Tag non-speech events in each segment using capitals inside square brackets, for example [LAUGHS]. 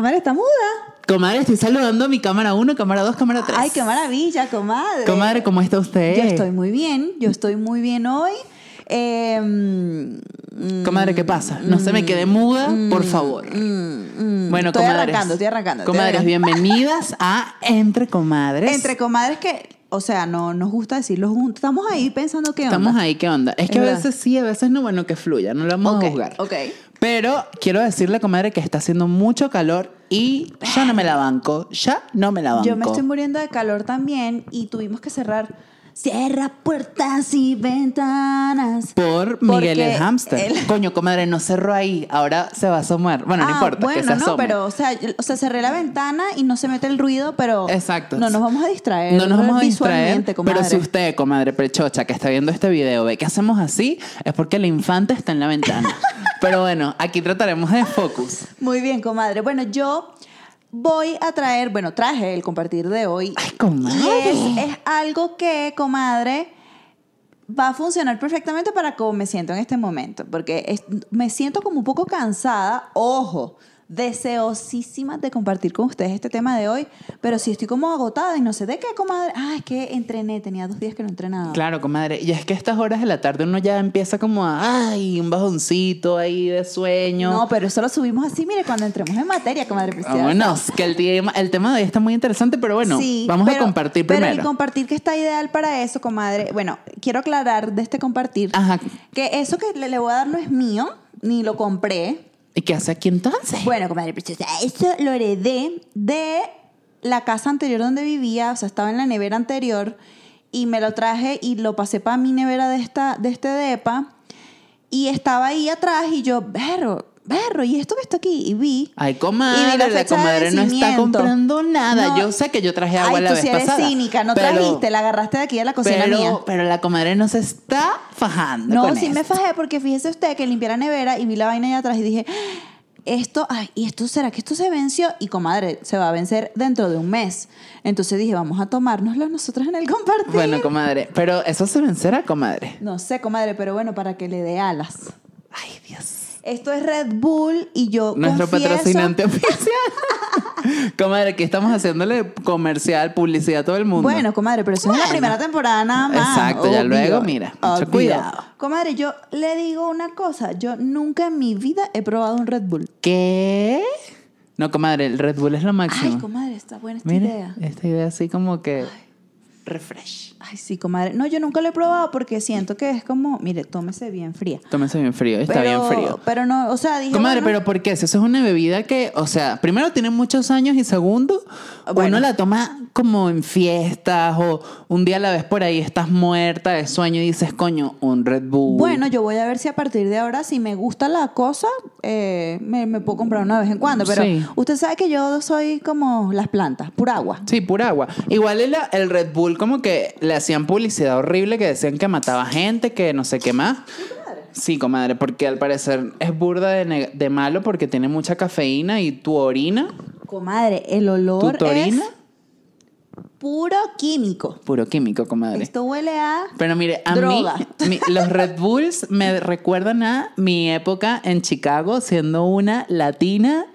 Comadre está muda. Comadre, estoy saludando a mi cámara 1, cámara 2, cámara 3. Ay, qué maravilla, comadre. Comadre, ¿cómo está usted? Yo estoy muy bien, yo estoy muy bien hoy. Eh, mm, Comadre, ¿qué pasa? No se me quede muda, por favor. mm, Bueno, estoy comadres. arrancando, estoy arrancando. estoy Comadres, arrancando. bienvenidas [LAUGHS] a Entre Comadres. Entre comadres que, o sea, no nos gusta decirlo juntos. Estamos ahí pensando que Estamos ahí, ¿qué onda? Es que a veces sí, a veces no, bueno, que fluya, no lo vamos a juzgar. ok. Pero quiero decirle, comadre, que está haciendo mucho calor y ya no me la banco, ya no me la banco. Yo me estoy muriendo de calor también y tuvimos que cerrar. Cierra puertas y ventanas. Por Miguel Porque el hámster. el- Coño, comadre, no cerró ahí. Ahora se va a asomar. Bueno, no Ah, importa, bueno, que se no, pero, o sea, o sea, cerré la ventana y no se mete el ruido, pero. Exacto. No nos vamos a distraer. No nos vamos a distraer, visualmente, pero comadre. si usted, comadre prechocha, que está viendo este video, ve que hacemos así, es porque el infante está en la ventana. [LAUGHS] pero bueno, aquí trataremos de focus. Muy bien, comadre. Bueno, yo voy a traer, bueno, traje el compartir de hoy. Ay, comadre. Y es, es algo que, comadre, va a funcionar perfectamente para cómo me siento en este momento. Porque es- me siento como un poco cansada. Ojo, deseosísima de compartir con ustedes este tema de hoy. Pero sí estoy como agotada y no sé de qué, comadre. Ah, es que entrené, tenía dos días que no entrenaba. Claro, comadre. Y es que a estas horas de la tarde uno ya empieza como a, ay, un bajoncito ahí de sueño. No, pero eso lo subimos así, mire, cuando entremos en materia, comadre preciosa. Vámonos, que el tema, el tema de hoy está muy interesante, pero bueno, Sí, vamos pero- a compartir Pero primero. el compartir que está ideal para eso, comadre. Bueno, quiero aclarar de este compartir Ajá. que eso que le, le voy a dar no es mío, ni lo compré. ¿Y qué hace aquí entonces? Bueno, comadre preciosa, eso lo heredé de la casa anterior donde vivía, o sea, estaba en la nevera anterior y me lo traje y lo pasé para mi nevera de, esta, de este depa y estaba ahí atrás y yo, berro, berro, y esto que está aquí, y vi. Ay, Y vi comadre, la comadre no está comprando nada. No. Yo sé que yo traje agua Ay, la tú vez sí eres pasada. cínica, no pero- trajiste, la agarraste de aquí de la cocina pero, mía. pero la comadre no se está fajando No, con sí me fajé porque fíjese usted que limpié la nevera y vi la vaina allá atrás y dije, esto, ay, ¿y esto será que esto se venció? Y comadre, se va a vencer dentro de un mes. Entonces dije, vamos a tomárnoslo nosotros en el compartir. Bueno, comadre, pero eso se vencerá, comadre. No sé, comadre, pero bueno, para que le dé alas. Ay, Dios. Esto es Red Bull y yo Nuestro confieso- patrocinante [LAUGHS] oficial. comadre, que estamos haciéndole comercial, publicidad a todo el mundo. Bueno, comadre, pero eso es la primera temporada nada más. Exacto, ya luego, mira, mucho obvio. cuidado. Comadre, yo le digo una cosa. Yo nunca en mi vida he probado un Red Bull. ¿Qué? No, comadre, el Red Bull es lo máximo. Ay, comadre, está buena esta Mire, idea. esta idea así como que refresh. Ay, sí, comadre. No, yo nunca lo he probado porque siento que es como, mire, tómese bien fría. Tómese bien frío, está Pero- bien frío. Pero no, o sea, dije. Comadre, bueno, pero ¿por qué? Si eso es una bebida que, o sea, primero tiene muchos años y segundo, Bueno. uno la toma como en fiestas o un día la ves por ahí, estás muerta de sueño y dices, coño, un Red Bull. Bueno, yo voy a ver si a partir de ahora, si me gusta la cosa, eh, me, me puedo comprar una vez en cuando. Pero Sí. usted sabe que yo soy como las plantas, pura agua. Sí, pura agua. Igual el, el Red Bull como que le hacían publicidad horrible que decían que mataba gente, que no sé qué más. Sí, comadre, porque al parecer es burda de, malo porque tiene mucha cafeína y tu orina, Comadre, el olor tu orina, es puro químico. puro químico, comadre. Esto huele a... Pero mire, a Droga. mí mi- los Red Bulls me recuerdan a mi época en Chicago siendo una latina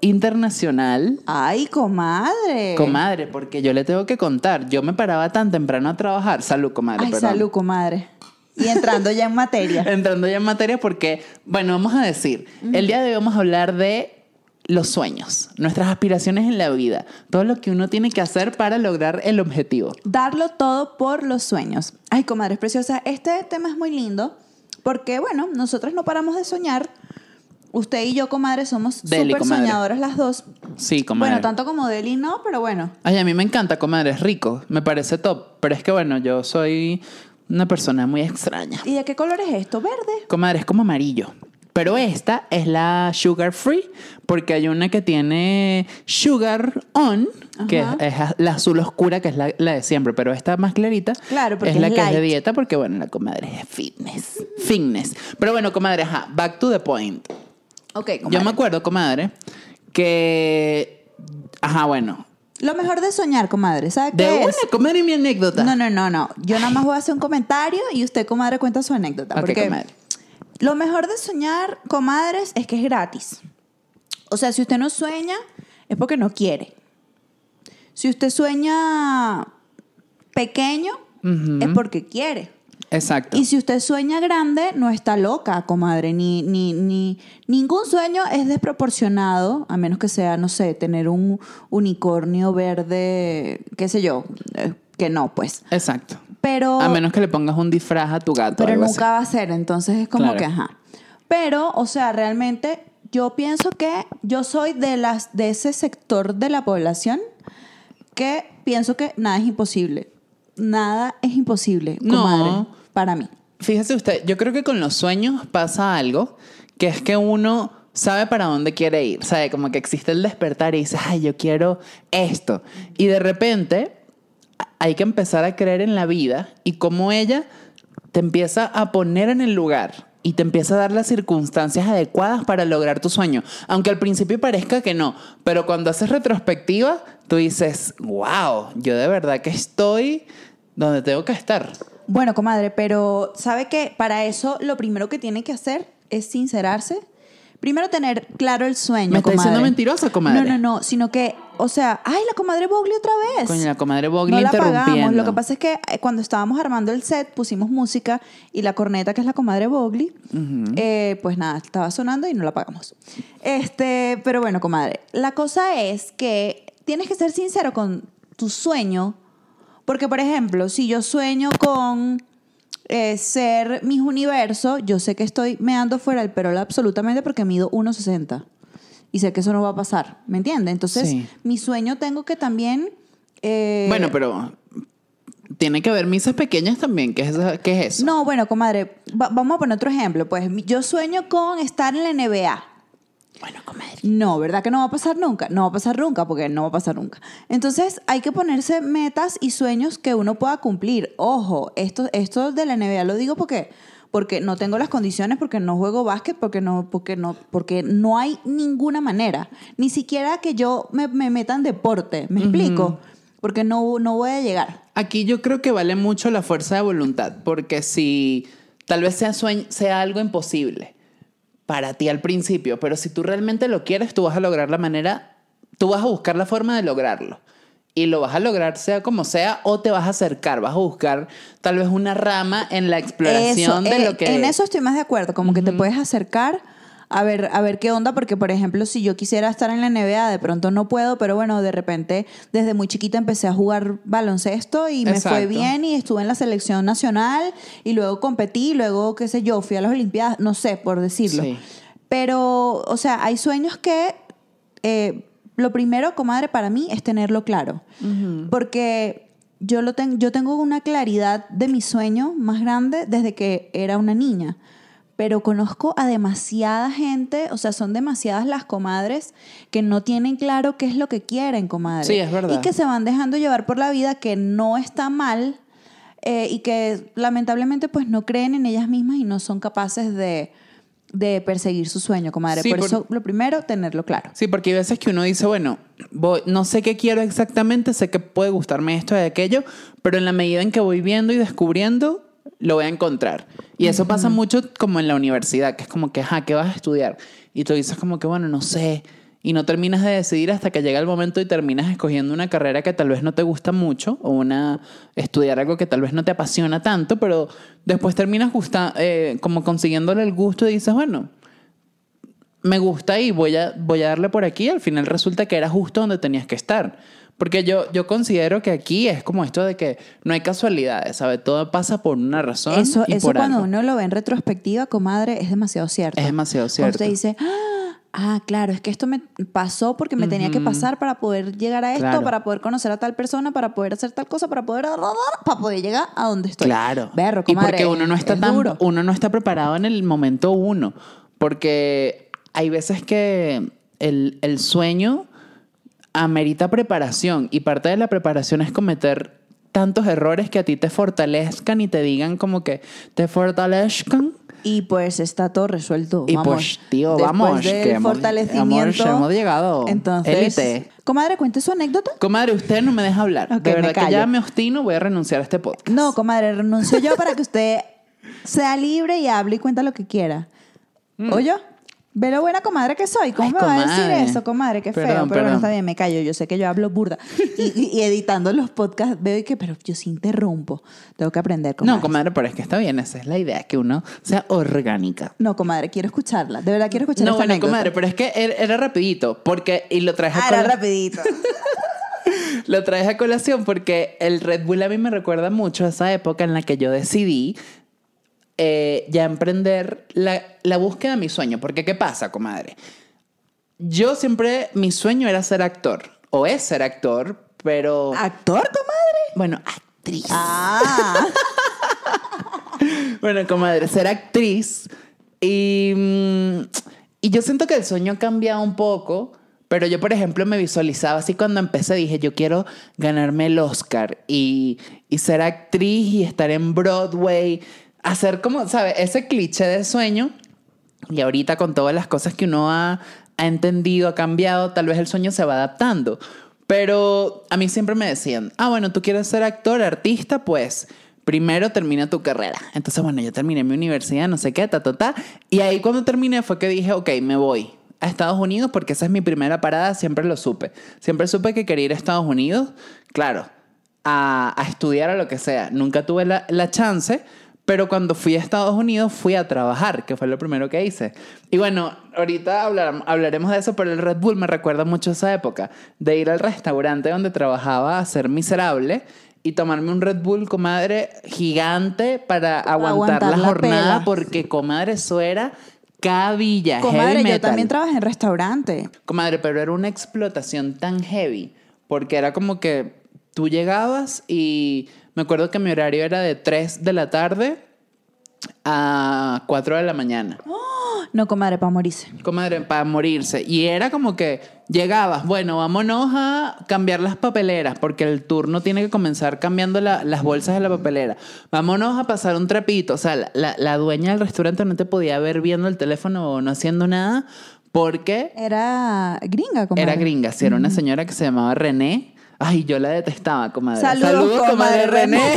internacional. Ay, comadre. Comadre, porque yo le tengo que contar, yo me paraba tan temprano a trabajar. Salud, comadre, Ay, perdón. salud, comadre. Y entrando ya en materia. [LAUGHS] Entrando ya en materia porque, bueno, vamos a decir, el día de hoy vamos a hablar de los sueños, nuestras aspiraciones en la vida, todo lo que uno tiene que hacer para lograr el objetivo. Darlo todo por los sueños. Ay, comadres preciosas, este tema es muy lindo porque, bueno, nosotras no paramos de soñar. Usted y yo, comadre, somos súper soñadoras las dos. Sí, comadre. Bueno, tanto como Deli no, pero bueno. Ay, a mí me encanta, comadre, es rico, me parece top, pero es que bueno, yo soy una persona muy extraña. ¿Y de qué color es esto? ¿Verde? Comadre, es como amarillo. Pero esta es la sugar free, porque hay una que tiene sugar on, que es, la azul oscura, que es la, la de siempre, pero esta más clarita Claro, porque es la es que es de dieta, porque bueno, la comadre es fitness. Fitness. Pero bueno, comadre, ajá, back to the point. Ok, comadre. Yo me acuerdo, comadre, que. Ajá, bueno. Lo mejor de soñar, comadre, ¿sabe qué De es? una, comadre, mi anécdota. No, no, no, no. Yo nada más voy a hacer un comentario y usted, comadre, cuenta su anécdota. Ok, porque comadre. lo mejor de soñar, comadres, es que es gratis. O sea, si usted no sueña, es porque no quiere. Si usted sueña pequeño, es porque quiere. Exacto. Y si usted sueña grande, no está loca, comadre. Ni, ni, ni, ningún sueño es desproporcionado, a menos que sea, no sé, tener un unicornio verde, qué sé yo, eh, que no, pues. Exacto. Pero, A menos que le pongas un disfraz a tu gato. pero algo nunca va a ser, entonces es como Claro. que, ajá. Pero, o sea, realmente yo pienso que yo soy de, las, de ese sector de la población que pienso que nada es imposible. Nada es imposible, No. Para mí. Fíjese usted, yo creo que con los sueños pasa algo, que es que uno sabe para dónde quiere ir, sabe como que existe el despertar y dices, ay, yo quiero esto. Y de repente hay que empezar a creer en la vida y como ella te empieza a poner en el lugar y te empieza a dar las circunstancias adecuadas para lograr tu sueño. Aunque al principio parezca que no, pero cuando haces retrospectiva, tú dices, wow, yo de verdad que estoy donde tengo que estar. Bueno, comadre, pero ¿sabe que Para eso lo primero que tiene que hacer es sincerarse. Primero tener claro el sueño, ¿Me está comadre. diciendo mentirosa, comadre? No, no, no, sino que, o sea, ay, la comadre Bogli otra vez. Coño, la comadre Bogli no la apagamos. Lo que pasa es que eh, cuando estábamos armando el set pusimos música y la corneta, que es la comadre Bogli, eh, pues nada, estaba sonando y no la apagamos. Este, pero bueno, comadre, la cosa es que tienes que ser sincero con tu sueño, porque por ejemplo, si yo sueño con eh, ser mis universo, yo sé que estoy meando fuera del perol absolutamente porque mido 1,60 y sé que eso no va a pasar, ¿me entiendes? Entonces, Sí. mi sueño tengo que también... eh, Bueno, pero tiene que haber misas pequeñas también. ¿Qué es, qué es eso? No, bueno, comadre, va- vamos a poner otro ejemplo. Pues yo sueño con estar en la NBA. Bueno, comadre. No, ¿verdad que no va a pasar nunca? No va a pasar nunca porque no va a pasar nunca. Entonces hay que ponerse metas y sueños que uno pueda cumplir. Ojo, esto, esto de la NBA lo digo porque, porque no tengo las condiciones, porque no juego básquet, porque no, porque no, porque no hay ninguna manera. Ni siquiera que yo me, me meta en deporte. ¿Me explico? Porque no, no voy a llegar. Aquí yo creo que vale mucho la fuerza de voluntad, porque si tal vez sea algo imposible para ti al principio, pero si tú realmente lo quieres, tú vas a lograr la manera, tú vas a buscar la forma de lograrlo. Y lo vas a lograr sea como sea, o te vas a acercar, vas a buscar tal vez una rama en la exploración Eso, de eh, lo que... En eso estoy más de acuerdo, como que te puedes acercar a ver, a ver qué onda, porque por ejemplo, si yo quisiera estar en la NBA, de pronto no puedo, pero bueno, de repente desde muy chiquita empecé a jugar baloncesto y me fue bien y estuve en la selección nacional y luego competí, luego qué sé yo, fui a las Olimpiadas, no sé, por decirlo. Sí. Pero, o sea, hay sueños que eh, lo primero, comadre, para mí es tenerlo claro. Porque yo, lo ten- yo tengo una claridad de mi sueño más grande desde que era una niña. Pero conozco a demasiada gente, o sea, son demasiadas las comadres que no tienen claro qué es lo que quieren, comadre. Sí, es verdad. Y que se van dejando llevar por la vida, que no está mal, eh, y que lamentablemente pues no creen en ellas mismas y no son capaces de, de perseguir su sueño, comadre. Sí, por, por- eso, lo primero, tenerlo claro. Sí, porque hay veces que uno dice, bueno, voy- no sé qué quiero exactamente, sé que puede gustarme esto y aquello, pero en la medida en que voy viendo y descubriendo, lo voy a encontrar. Y eso pasa mucho como en la universidad, que es como que, ajá, ¿qué vas a estudiar? Y tú dices como que, bueno, no sé. Y no terminas de decidir hasta que llega el momento y terminas escogiendo una carrera que tal vez no te gusta mucho o una estudiar algo que tal vez no te apasiona tanto, pero después terminas gusta, eh, como consiguiéndole el gusto y dices, bueno, me gusta y voy a, voy a darle por aquí. Al final resulta que era justo donde tenías que estar. Porque yo, yo considero que aquí es como esto de que no hay casualidades, ¿sabes? Todo pasa por una razón. Eso, y eso por cuando algo. uno lo ve en retrospectiva, comadre, es demasiado cierto. Es demasiado Cuando cierto. usted dice, ah, ah, claro, es que esto me pasó porque me tenía que pasar para poder llegar a esto, Claro. para poder conocer a tal persona, para poder hacer tal cosa, para poder, para poder llegar a donde estoy. Claro. Berro, y comadre, porque uno no está es tan, duro. uno no está preparado en el momento uno. Porque hay veces que el, el sueño amerita preparación y parte de la preparación es cometer tantos errores que a ti te fortalezcan y te digan como que te fortalezcan. Y pues está todo resuelto. Y vamos. pues, tío, Después vamos, del que hemos- fortalecimiento. hemos- hemos llegado. Entonces, Élite. comadre, cuente su anécdota. Comadre, usted no me deja hablar. Ok, de verdad que ya me obstino, voy a renunciar a este podcast. No, comadre, renuncio yo para que usted sea libre y hable y cuenta lo que quiera. Mm. ¿O yo? Ve lo buena comadre que soy. ¿Cómo Ay, me va a decir comadre. eso, comadre? Qué feo. Perdón, pero bueno, perdón. está bien, me callo. Yo sé que yo hablo burda. Y, y- y editando los podcasts veo y que, pero yo sí interrumpo. Tengo que aprender, comadre. No, comadre, pero es que está bien, esa es la idea, que uno sea orgánica. No, comadre, quiero escucharla. De verdad quiero escuchar No, esta bueno, anécdota. comadre, pero es que era, era rapidito, porque, y lo traje a Ah, era cola- rapidito. [LAUGHS] Lo traes a colación porque el Red Bull a mí me recuerda mucho a esa época en la que yo decidí eh, ya emprender la, la búsqueda de mi sueño. Porque, ¿qué pasa, comadre? Yo siempre, mi sueño era ser actor, o es ser actor, pero... ¿Actor, comadre? Bueno, actriz. Ah. [LAUGHS] Bueno, comadre, ser actriz. Y, mm, y yo siento que el sueño ha cambiado un poco. Pero yo, por ejemplo, me visualizaba así cuando empecé. Dije, yo quiero ganarme el Oscar y, y ser actriz y estar en Broadway. Hacer como, ¿sabes? Ese cliché de sueño. Y ahorita con todas las cosas que uno ha, ha entendido, ha cambiado, tal vez el sueño se va adaptando. Pero a mí siempre me decían, ah, bueno, tú quieres ser actor, artista, pues primero termina tu carrera. Entonces, bueno, yo terminé mi universidad, no sé qué, ta, ta, ta. Y ahí cuando terminé fue que dije, ok, me voy a Estados Unidos porque esa es mi primera parada, siempre lo supe. Siempre supe que quería ir a Estados Unidos, claro, a, a estudiar o lo que sea. Nunca tuve la, la chance, pero cuando fui a Estados Unidos fui a trabajar, que fue lo primero que hice. Y bueno, ahorita hablar- hablaremos de eso, pero el Red Bull me recuerda mucho esa época, de ir al restaurante donde trabajaba a ser miserable y tomarme un Red Bull, comadre, gigante para aguantar, Aguantar la la jornada, pela. porque, comadre, eso era cabilla, Comadre, heavy yo también trabajé en restaurante. Comadre, pero era una explotación tan heavy, porque era como que tú llegabas y me acuerdo que mi horario era de 3 de la tarde a 4 de la mañana. No, comadre, para morirse. Comadre, para morirse. Y era como que llegabas, bueno, vámonos a cambiar las papeleras, porque el turno tiene que comenzar cambiando la- las bolsas de la papelera. Vámonos a pasar un trapito. O sea, la, la- la dueña del restaurante no te podía ver viendo el teléfono o no haciendo nada, porque Era gringa, comadre. era gringa, sí, era una señora que se llamaba René. Ay, yo la detestaba, comadre. Saludos, comadre René. [LAUGHS]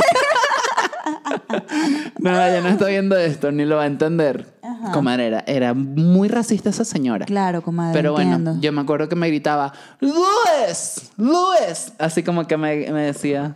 no, ella no está viendo esto, ni lo va a entender. Comadre, era, era muy racista esa señora. Claro, comadre, Pero bueno, yo me acuerdo que me gritaba, ¡Luis! ¡Luis! Así como que me, me decía...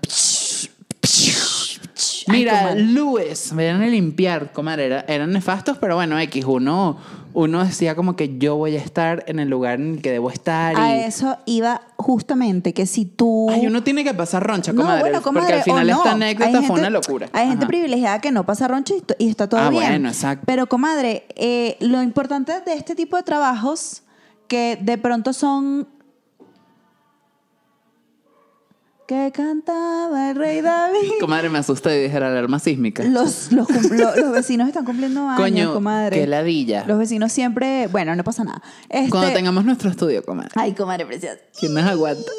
Mira. Luis, me iban a limpiar, comadre, era- eran nefastos, pero bueno, X, uno, uno decía como que yo voy a estar en el lugar en el que debo estar. A y... eso iba justamente que si tú... Ay, uno tiene que pasar roncha, No, comadre. bueno, comadre, porque al final o no. esta anécdota fue gente- una locura. Hay gente privilegiada que no pasa roncha y está todo Ah, bien. bueno, exacto. Pero, comadre, eh, lo importante de este tipo de trabajos que de pronto son... Que cantaba el rey David. [LAUGHS] Comadre, me asusta y dije la alarma sísmica. Los, los, cum- lo- [LAUGHS] los vecinos están cumpliendo años, Coño, comadre. qué ladilla. Los vecinos siempre... Bueno, no pasa nada. Este- Cuando tengamos nuestro estudio, comadre. Ay, comadre preciosa. ¿Quién nos aguanta?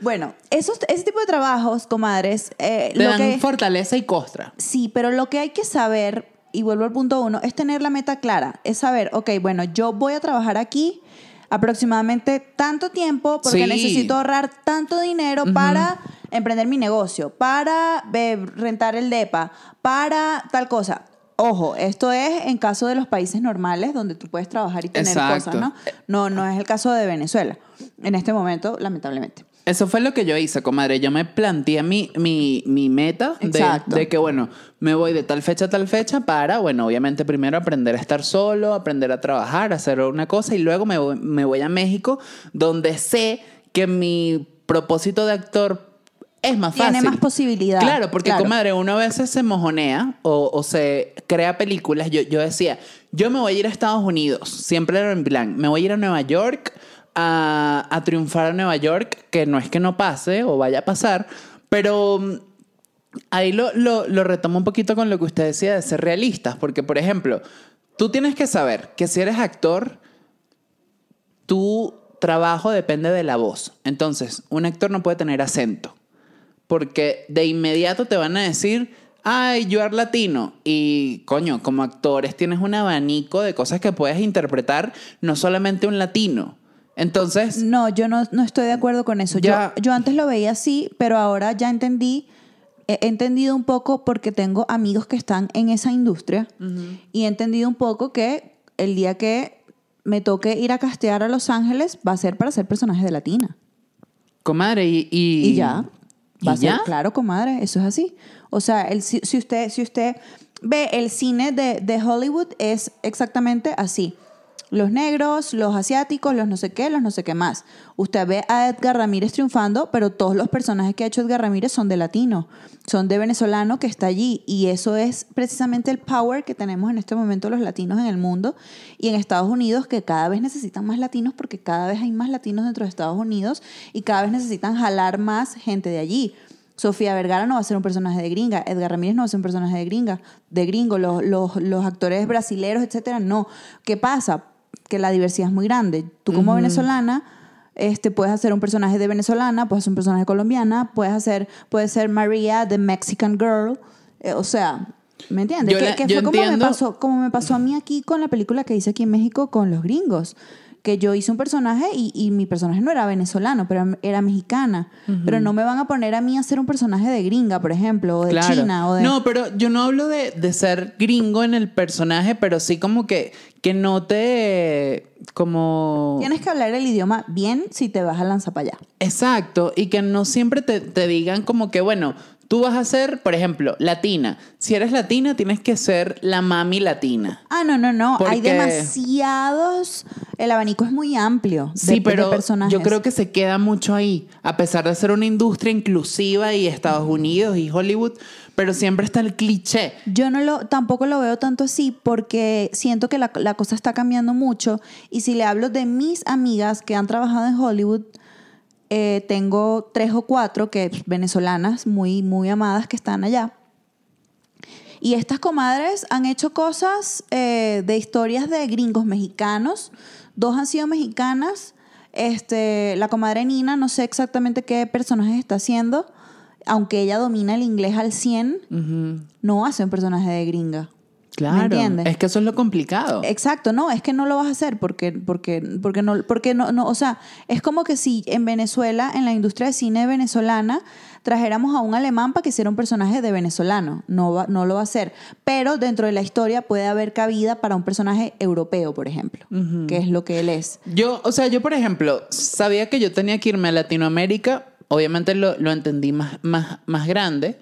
Bueno, esos, ese tipo de trabajos, comadres, eh, Te lo dan que... fortaleza y costra. Sí, pero lo que hay que saber, y vuelvo al punto uno, es tener la meta clara. Es saber, ok, bueno, yo voy a trabajar aquí aproximadamente tanto tiempo porque Sí. necesito ahorrar tanto dinero para emprender mi negocio, para rentar el DEPA, para tal cosa. Ojo, esto es en caso de los países normales donde tú puedes trabajar y tener Exacto. cosas, ¿no? No, no es el caso de Venezuela. En este momento, lamentablemente. Eso fue lo que yo hice, comadre. Yo me planteé mi, mi, mi meta de, de que, bueno, me voy de tal fecha a tal fecha para, bueno, obviamente primero aprender a estar solo, aprender a trabajar, hacer una cosa y luego me voy, me voy a México, donde sé que mi propósito de actor es más Tiene fácil. más posibilidad. Claro, porque, Claro. comadre, uno a veces se mojonea o, o se crea películas. Yo, yo decía, yo me voy a ir a Estados Unidos. Siempre era en plan, me voy a ir a Nueva York a, triunfar a Nueva York, que no es que no pase o vaya a pasar, pero mm, ahí lo, lo, lo retomo un poquito con lo que usted decía de ser realistas, porque, por ejemplo, tú tienes que saber que si eres actor, tu trabajo depende de la voz. Entonces, un actor no puede tener acento. Porque de inmediato te van a decir, ay, you are latino. Y coño, como actores tienes un abanico de cosas que puedes interpretar, no solamente un latino. Entonces, No, yo no, no estoy de acuerdo con eso. Yo, Ya. yo antes lo veía así, pero ahora ya entendí, he entendido un poco porque tengo amigos que están en esa industria y he entendido un poco que el día que me toque ir a castear a Los Ángeles, va a ser para ser personaje de latina. Comadre, y... Y, Y ya. Va ¿Y a ser, ya? claro, comadre, eso es así. O sea, el, si, si usted, si usted ve el cine de, de Hollywood, es exactamente así. Los negros, los asiáticos, los no sé qué, los no sé qué más. Usted ve a Edgar Ramírez triunfando, pero todos los personajes que ha hecho Edgar Ramírez son de latino, son de venezolano que está allí. Y eso es precisamente el power que tenemos en este momento los latinos en el mundo y en Estados Unidos, que cada vez necesitan más latinos porque cada vez hay más latinos dentro de Estados Unidos y cada vez necesitan jalar más gente de allí. Sofía Vergara no va a ser un personaje de gringa, Edgar Ramírez no va a ser un personaje de gringa, de gringo, los, los, los actores brasileros, etcétera, no. ¿Qué pasa? Que la diversidad es muy grande. Tú como venezolana, este, puedes hacer un personaje de venezolana, puedes hacer un personaje colombiana, puedes hacer, puede ser María, the Mexican girl, eh, o sea, ¿me entiendes? Yo que la- que yo fue como me, pasó, como me pasó a mí aquí con la película que hice aquí en México con los gringos. Que yo hice un personaje y, y mi personaje no era venezolano, pero era mexicana. Pero no me van a poner a mí a ser un personaje de gringa, por ejemplo, o de Claro. China. O de... No, pero yo no hablo de, de ser gringo en el personaje, pero sí como que, que no te... como... Tienes que hablar el idioma bien si te vas a lanzar para allá. Exacto, y que no siempre te, te digan como que, bueno, tú vas a ser, por ejemplo, latina. Si eres latina, tienes que ser la mami latina. Ah, no, no, no. Hay demasiados. El abanico es muy amplio. de- Sí, de pero personajes. yo creo que se queda mucho ahí, a pesar de ser una industria inclusiva y Estados Unidos y Hollywood, pero siempre está el cliché. Yo no lo, tampoco lo veo tanto así porque siento que la, la cosa está cambiando mucho y si le hablo de mis amigas que han trabajado en Hollywood, eh, tengo tres o cuatro que venezolanas muy, muy amadas que están allá. Y estas comadres han hecho cosas eh, de historias de gringos mexicanos. Dos han sido mexicanas. Este, la comadre Nina, no sé exactamente qué personaje está haciendo. Aunque ella domina el inglés al 100, Ujú. no hace un personaje de gringa. Claro, ¿Me es que eso es lo complicado. Exacto, no, es que no lo vas a hacer porque, porque, porque no, porque no, no, o sea, es como que si en Venezuela, en la industria de cine venezolana, trajéramos a un alemán para que hiciera un personaje de venezolano. No, va, no lo va a hacer. Pero dentro de la historia puede haber cabida para un personaje europeo, por ejemplo, que es lo que él es. Yo, o sea, yo por ejemplo, sabía que yo tenía que irme a Latinoamérica, obviamente lo, lo entendí más, más, más grande,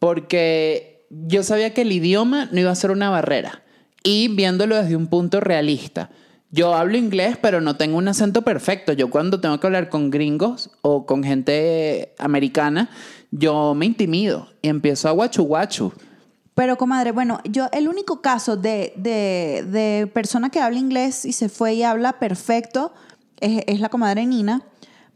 porque yo sabía que el idioma no iba a ser una barrera. Y viéndolo desde un punto realista, yo hablo inglés, pero no tengo un acento perfecto. Yo cuando tengo que hablar con gringos o con gente americana, yo me intimido y empiezo a guachu guachu. Pero, comadre, bueno, yo el único caso de, de, de persona que habla inglés y se fue y habla perfecto es, es la comadre Nina.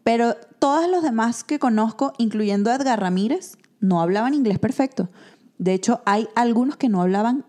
Pero todos los demás que conozco, incluyendo a Edgar Ramírez, no hablaban inglés perfecto. De hecho, hay algunos que no hablaban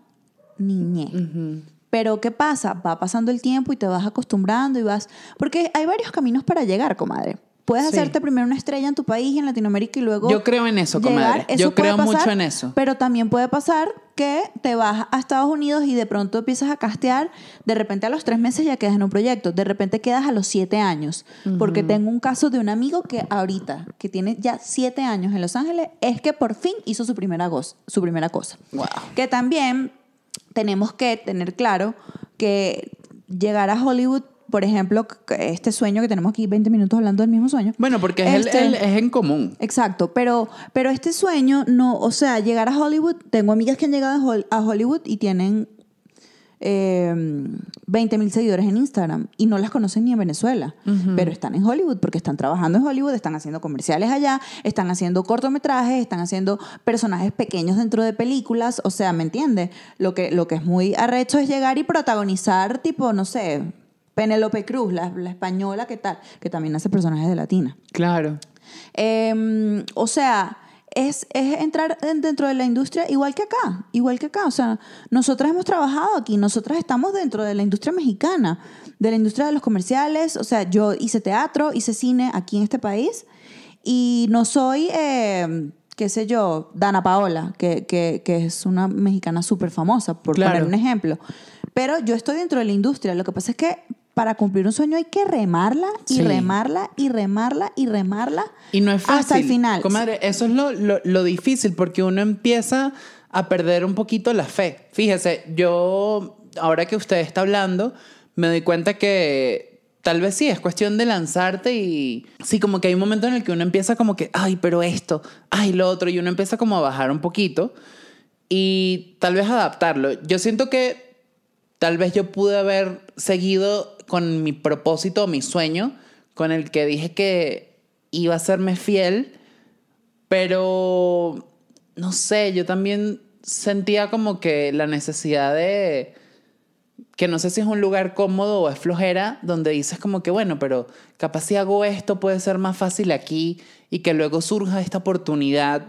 ni ñe. Pero ¿qué pasa? Va pasando el tiempo y te vas acostumbrando y vas... Porque hay varios caminos para llegar, comadre. Puedes Sí. hacerte primero una estrella en tu país y en Latinoamérica y luego... Yo creo en eso, comadre. Eso Yo creo mucho pasar, en eso. Pero también puede pasar que te vas a Estados Unidos y de pronto empiezas a castear, de repente a los tres meses ya quedas en un proyecto, de repente quedas a los siete años. Porque tengo un caso de un amigo que ahorita, que tiene ya siete años en Los Ángeles, es que por fin hizo su primera, goz- su primera cosa. Wow. Que también tenemos que tener claro que llegar a Hollywood, por ejemplo, este sueño que tenemos aquí 20 minutos hablando del mismo sueño. Bueno, porque es, Este- el- es en común. Exacto, pero, pero este sueño no, o sea, llegar a Hollywood, tengo amigas que han llegado a Hol- a Hollywood y tienen eh, 20 mil seguidores en Instagram y no las conocen ni en Venezuela, pero están en Hollywood porque están trabajando en Hollywood, están haciendo comerciales allá, están haciendo cortometrajes, están haciendo personajes pequeños dentro de películas, o sea, ¿me entiendes? Lo que, lo que es muy arrecho es llegar y protagonizar tipo, no sé, Penélope Cruz, la, la española, ¿qué tal? Que también hace personajes de latina. Claro. Eh, o sea, es, es entrar en- dentro de la industria igual que acá, igual que acá. O sea, nosotras hemos trabajado aquí, nosotras estamos dentro de la industria mexicana, de la industria de los comerciales. O sea, yo hice teatro, hice cine aquí en este país y no soy, eh, qué sé yo, Dana Paola, que, que, que es una mexicana súper famosa, por Claro. poner un ejemplo. Pero yo estoy dentro de la industria. Lo que pasa es que para cumplir un sueño hay que remarla y Sí. remarla y remarla y remarla. Y no es fácil. Hasta el final. Comadre, eso es lo, lo- lo difícil porque uno empieza a perder un poquito la fe. Fíjese, yo, ahora que usted está hablando, me doy cuenta que tal vez sí, es cuestión de lanzarte y sí, como que hay un momento en el que uno empieza como que, ay, pero esto, ay, lo otro, y uno empieza como a bajar un poquito y tal vez adaptarlo. Yo siento que tal vez yo pude haber seguido con mi propósito, mi sueño, con el que dije que iba a serme fiel, pero no sé, yo también sentía como que la necesidad de que no sé si es un lugar cómodo o es flojera, donde dices como que, bueno, pero capaz si hago esto puede ser más fácil aquí y que luego surja esta oportunidad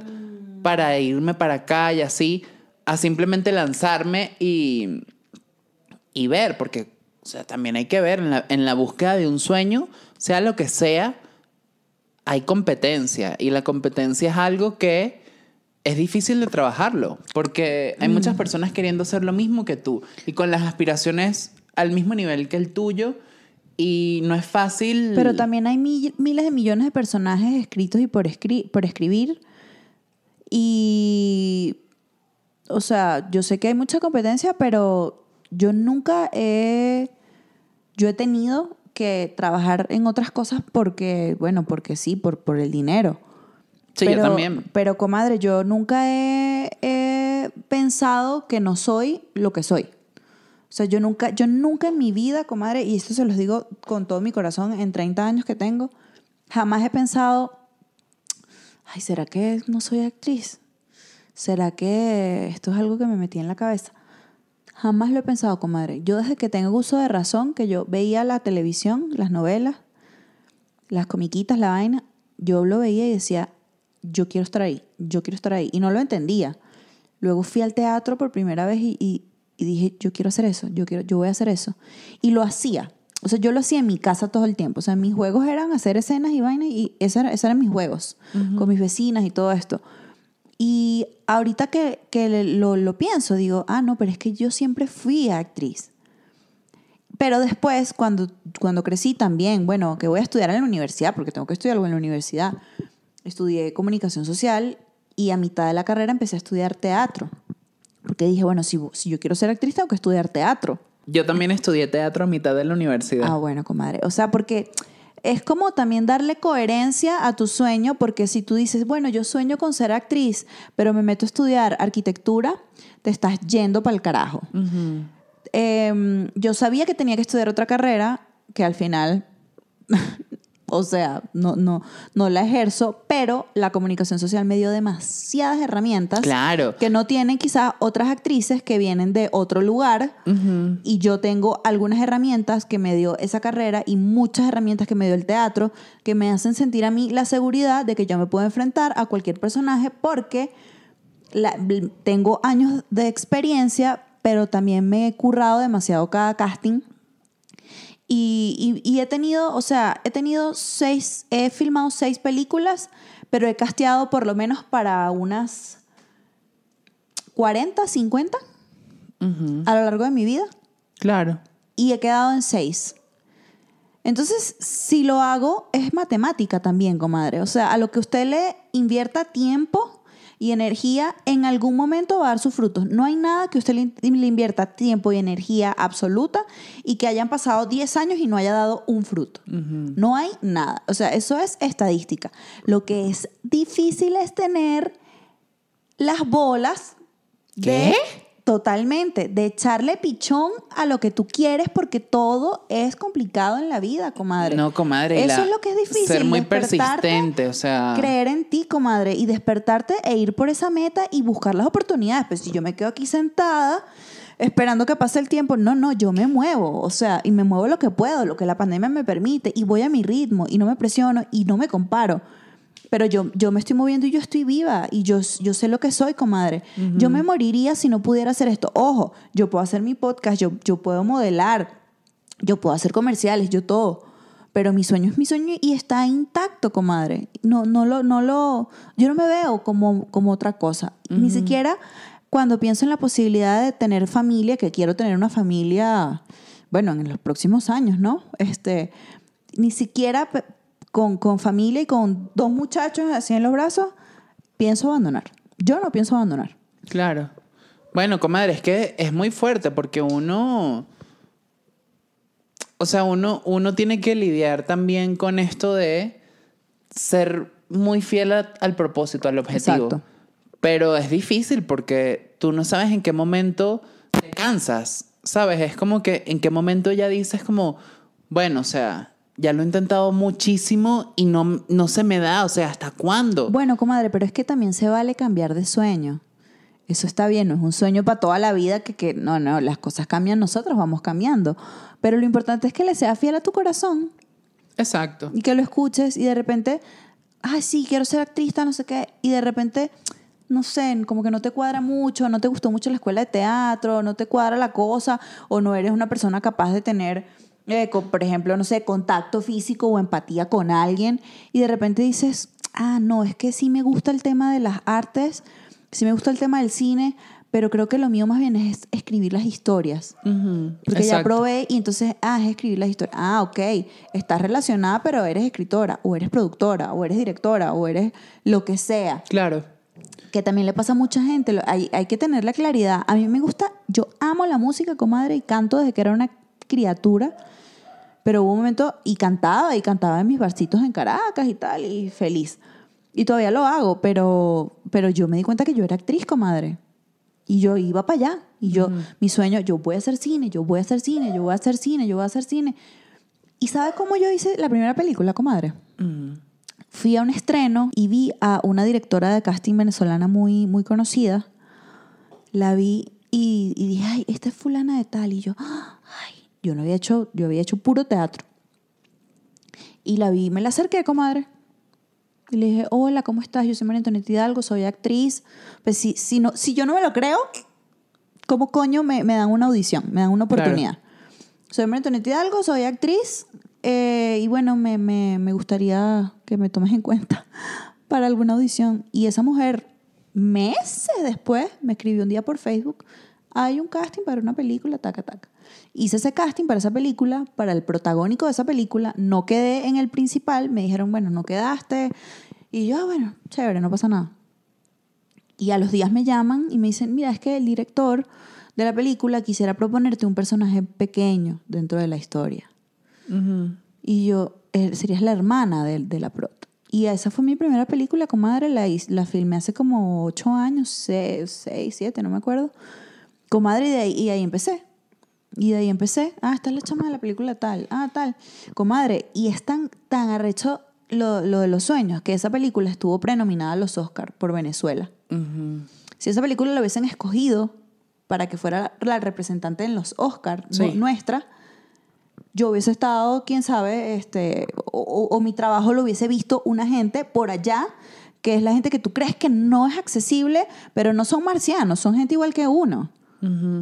para irme para acá y así, a simplemente lanzarme y, y ver, porque o sea, también hay que ver en la, en la búsqueda de un sueño, sea lo que sea, hay competencia y la competencia es algo que es difícil de trabajarlo porque hay muchas personas queriendo hacer lo mismo que tú y con las aspiraciones al mismo nivel que el tuyo y no es fácil. Pero también hay mi- miles de millones de personajes escritos y por, escri- por escribir. Y, o sea, yo sé que hay mucha competencia, pero yo nunca he, yo he tenido que trabajar en otras cosas porque, bueno, porque sí, por, por el dinero. Sí, pero, yo también. Pero, comadre, yo nunca he, he pensado que no soy lo que soy. O sea, yo nunca, yo nunca en mi vida, comadre, y esto se los digo con todo mi corazón, en 30 años que tengo, jamás he pensado, ay, ¿será que no soy actriz? ¿Será que esto es algo que me metí en la cabeza? Jamás lo he pensado, comadre. Yo desde que tengo uso de razón, que yo veía la televisión, las novelas, las comiquitas, la vaina, yo lo veía y decía, yo quiero estar ahí, yo quiero estar ahí. Y no lo entendía. Luego fui al teatro por primera vez y, y- y dije, yo quiero hacer eso, yo, quiero, yo voy a hacer eso. Y lo hacía. O sea, yo lo hacía en mi casa todo el tiempo. O sea, mis juegos eran hacer escenas y vainas y esos eran, esos eran mis juegos con mis vecinas y todo esto. Y ahorita que, que lo, lo pienso, digo, ah, no, pero es que yo siempre fui actriz. Pero después, cuando, cuando crecí también, bueno, que voy a estudiar en la universidad, porque tengo que estudiar algo en la universidad, estudié comunicación social y a mitad de la carrera empecé a estudiar teatro. Porque dije, bueno, si, si yo quiero ser actriz, tengo que estudiar teatro. Yo también estudié teatro a mitad de la universidad. Ah, bueno, comadre. O sea, porque es como también darle coherencia a tu sueño, porque si tú dices, bueno, yo sueño con ser actriz, pero me meto a estudiar arquitectura, te estás yendo para el carajo. Eh, yo sabía que tenía que estudiar otra carrera, que al final, [LAUGHS] o sea, no, no, no la ejerzo, pero la comunicación social me dio demasiadas herramientas Claro. que no tienen quizás otras actrices que vienen de otro lugar y yo tengo algunas herramientas que me dio esa carrera y muchas herramientas que me dio el teatro que me hacen sentir a mí la seguridad de que yo me puedo enfrentar a cualquier personaje porque la- tengo años de experiencia, pero también me he currado demasiado cada casting. Y, y- y he tenido, o sea, he tenido seis, he filmado seis películas, pero he casteado por lo menos para unas 40, 50 Ujú. a lo largo de mi vida Claro. y he quedado en seis. Entonces, si lo hago, es matemática también, comadre. O sea, a lo que usted le invierta tiempo y energía, en algún momento va a dar sus frutos. No hay nada que usted le, le invierta tiempo y energía absoluta y que hayan pasado 10 años y no haya dado un fruto. No hay nada. O sea, eso es estadística. Lo que es difícil es tener las bolas de ¿Qué? Totalmente de echarle pichón a lo que tú quieres porque todo es complicado en la vida, comadre. No, comadre. Eso es lo que es difícil. Ser muy persistente, o sea. Creer en ti, comadre, y despertarte e ir por esa meta y buscar las oportunidades. Pues si yo me quedo aquí sentada esperando que pase el tiempo, no, no, yo me muevo, o sea, y me muevo lo que puedo, lo que la pandemia me permite, y voy a mi ritmo, y no me presiono, y no me comparo. Pero yo, yo me estoy moviendo y yo estoy viva y yo, yo sé lo que soy, comadre. Yo me moriría si no pudiera hacer esto. Ojo, yo puedo hacer mi podcast, yo, yo puedo modelar, yo puedo hacer comerciales, yo todo. Pero mi sueño es mi sueño y está intacto, comadre. No, no lo, no lo, yo no me veo como, como otra cosa. Ni siquiera cuando pienso en la posibilidad de tener familia, que quiero tener una familia, bueno, en los próximos años, ¿no? Este, ni siquiera con, con familia y con dos muchachos así en los brazos, pienso abandonar. Yo no pienso abandonar. Claro. Bueno, comadre, es que es muy fuerte porque uno. o sea, uno, uno tiene que lidiar también con esto de ser muy fiel a- al propósito, al objetivo. Exacto. Pero es difícil porque tú no sabes en qué momento te cansas, ¿sabes? Es como que en qué momento ya dices como, bueno, o sea, ya lo he intentado muchísimo y no, no se me da, o sea, ¿hasta cuándo? Bueno, comadre, pero es que también se vale cambiar de sueño. Eso está bien, no es un sueño para toda la vida que, que no, no, las cosas cambian, nosotros vamos cambiando. Pero lo importante es que le seas fiel a tu corazón Exacto. y que lo escuches y de repente, ay, sí, quiero ser actriz, no sé qué, y de repente, no sé, como que no te cuadra mucho, no te gustó mucho la escuela de teatro, no te cuadra la cosa, o no eres una persona capaz de tener, eh, co- por ejemplo, no sé, contacto físico o empatía con alguien, y de repente dices, ah, no, es que sí me gusta el tema de las artes, sí me gusta el tema del cine, pero creo que lo mío más bien es escribir las historias. Ujú, Porque ya probé y entonces, ah, es escribir las historias. Ah, ok, estás relacionada, pero eres escritora, o eres productora, o eres directora, o eres lo que sea. Claro. Que también le pasa a mucha gente. Hay, hay que tener la claridad. A mí me gusta, yo amo la música, comadre, y canto desde que era una criatura. Pero hubo un momento, y cantaba, y cantaba en mis barcitos en Caracas y tal, y feliz. Y todavía lo hago, pero, pero yo me di cuenta que yo era actriz, comadre. Y yo iba para allá. Y yo, mi sueño, yo voy a hacer cine, yo voy a hacer cine, yo voy a hacer cine, yo voy a hacer cine. ¿Y sabe cómo yo hice la primera película, comadre? Mm. Fui a un estreno y vi a una directora de casting venezolana muy, muy conocida. La vi y, y dije, ay, esta es fulana de tal. Y yo, ay, yo no había hecho, yo había hecho puro teatro. Y la vi, me la acerqué, comadre. Y le dije, hola, ¿cómo estás? Yo soy María Antonieta Hidalgo, soy actriz. Pues si, si, no, si yo no me lo creo, ¿cómo coño me, me dan una audición? Me dan una Claro. oportunidad. Soy María Antonieta Hidalgo, soy actriz. eh, y bueno, me, me, me gustaría que me tomes en cuenta [LAUGHS] para alguna audición. Y esa mujer, meses después, me escribió un día por Facebook, hay un casting para una película, taca, taca. Hice ese casting para esa película, para el protagónico de esa película, no quedé en el principal, me dijeron, bueno, no quedaste. Y yo, "Ah, bueno, chévere, no pasa nada. Y a los días me llaman y me dicen, mira, es que el director de la película quisiera proponerte un personaje pequeño dentro de la historia. Ujú. Y yo, eh, serías la hermana de, de la prota. Y esa fue mi primera película, comadre. La, la filmé hace como ocho años, seis, seis, siete, no me acuerdo. Comadre, y de ahí, y ahí empecé. Y de ahí empecé. Ah, esta es la chama de la película tal. Ah, tal. Comadre, y es tan, tan arrecho lo, lo de los sueños que esa película estuvo prenominada a los Oscars por Venezuela. Si esa película la hubiesen escogido para que fuera la representante en los Oscars Sí. nuestra, yo hubiese estado, quién sabe, este, o mi trabajo lo hubiese visto una gente por allá, que es la gente que tú crees que no es accesible, pero no son marcianos, son gente igual que uno.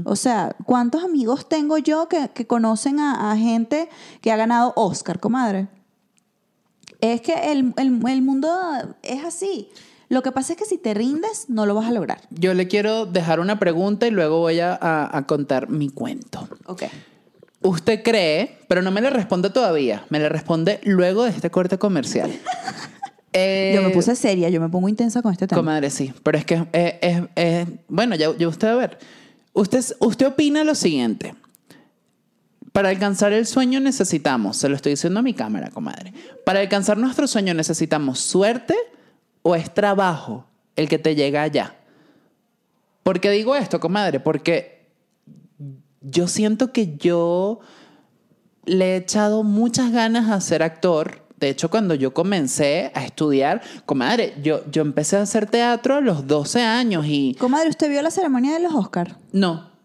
O sea, ¿cuántos amigos tengo yo que, que conocen a, a gente que ha ganado Oscar, comadre? Es que el, el- el mundo es así. Lo que pasa es que si te rindes, no lo vas a lograr. Yo le quiero dejar una pregunta y luego voy a, a- a contar mi cuento. Ok. Usted cree, pero no me le responde todavía, me le responde luego de este corte comercial. Eh, [LAUGHS] Yo me puse seria, yo me pongo intensa con este tema. Comadre, sí, pero es que es, es- es- bueno, ya, ya usted va a ver. Usted, usted opina lo siguiente. Para alcanzar el sueño necesitamos, se lo estoy diciendo a mi cámara, comadre. Para alcanzar nuestro sueño necesitamos suerte o es trabajo el que te llega allá. ¿Por qué digo esto, comadre? Porque yo siento que yo le he echado muchas ganas a ser actor. De hecho, cuando yo comencé a estudiar, comadre, yo, yo empecé a hacer teatro a los 12 años y Comadre, ¿usted vio la ceremonia de los Oscars? no.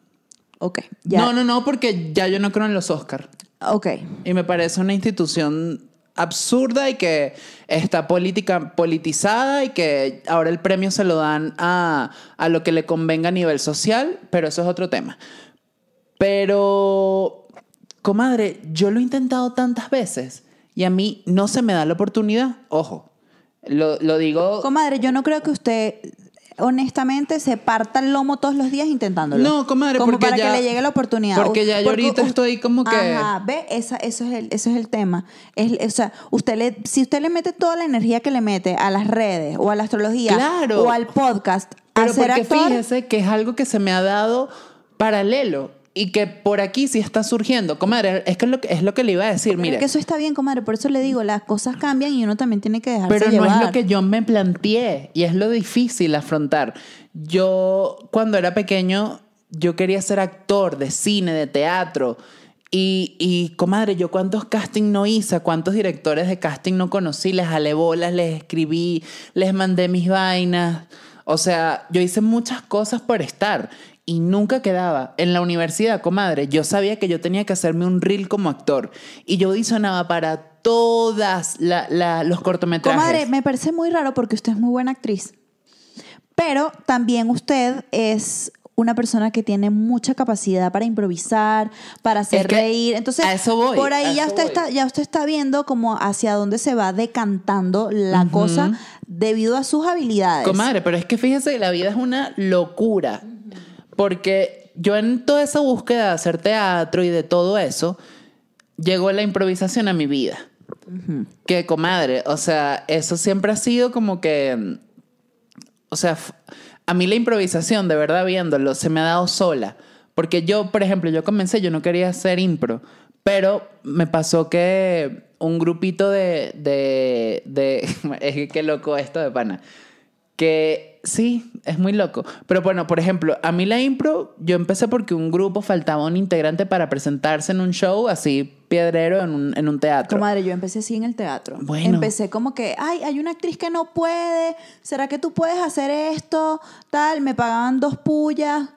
Ok. Ya. No, no, no, porque ya yo no creo en los Oscars. Ok. Y me parece una institución absurda y que está política, politizada y que ahora el premio se lo dan a, a lo que le convenga a nivel social, pero eso es otro tema. Pero, comadre, yo lo he intentado tantas veces y a mí no se me da la oportunidad. Ojo, lo, lo digo... Comadre, yo no creo que usted honestamente se parta el lomo todos los días intentándolo. No, comadre, como porque para ya- que le llegue la oportunidad. porque ya yo ahorita estoy como que- Ajá, ve, Esa- eso, es el, eso es el tema. Es, o sea, usted le, si usted le mete toda la energía que le mete a las redes o a la astrología Claro. o al podcast, a Pero ser porque actor, fíjese que es algo que se me ha dado paralelo. Y que por aquí sí está surgiendo. Comadre, es que es lo que, es lo que le iba a decir, mire. que eso está bien, comadre. Por eso le digo, las cosas cambian y uno también tiene que dejarse Pero no llevar. es lo que yo me planteé y es lo difícil afrontar. Yo cuando era pequeño, yo quería ser actor de cine, de teatro. Y, y comadre, yo cuántos casting no hice, cuántos directores de casting no conocí, les jalé bolas, les escribí, les mandé mis vainas. O sea, yo hice muchas cosas por estar y nunca quedaba. En la universidad, comadre, yo sabía que yo tenía que hacerme un reel como actor y yo audicionaba para todas la- la- los cortometrajes. Comadre, me parece muy raro porque usted es muy buena actriz. Pero también usted es una persona que tiene mucha capacidad para improvisar, para hacer que reír. Entonces, a eso voy, por ahí a ya usted, voy. está, ya usted está viendo como hacia dónde se va decantando la cosa debido a sus habilidades. Comadre, pero es que fíjese que la vida es una locura. Porque yo en toda esa búsqueda de hacer teatro y de todo eso, llegó la improvisación a mi vida. Que comadre, o sea, eso siempre ha sido como que. O sea, a mí la improvisación, de verdad viéndolo, se me ha dado sola. Porque yo, por ejemplo, yo comencé, yo no quería hacer impro, pero me pasó que un grupito de. de, de [LAUGHS] es que qué loco esto de pana. Que sí, es muy loco. Pero bueno, por ejemplo, a mí la impro, yo empecé porque un grupo faltaba un integrante para presentarse en un show así piedrero en un, en un teatro. Comadre, yo empecé así en el teatro. Bueno. Empecé como que, ay, hay una actriz que no puede, ¿será que tú puedes hacer esto? Tal, me pagaban dos pullas,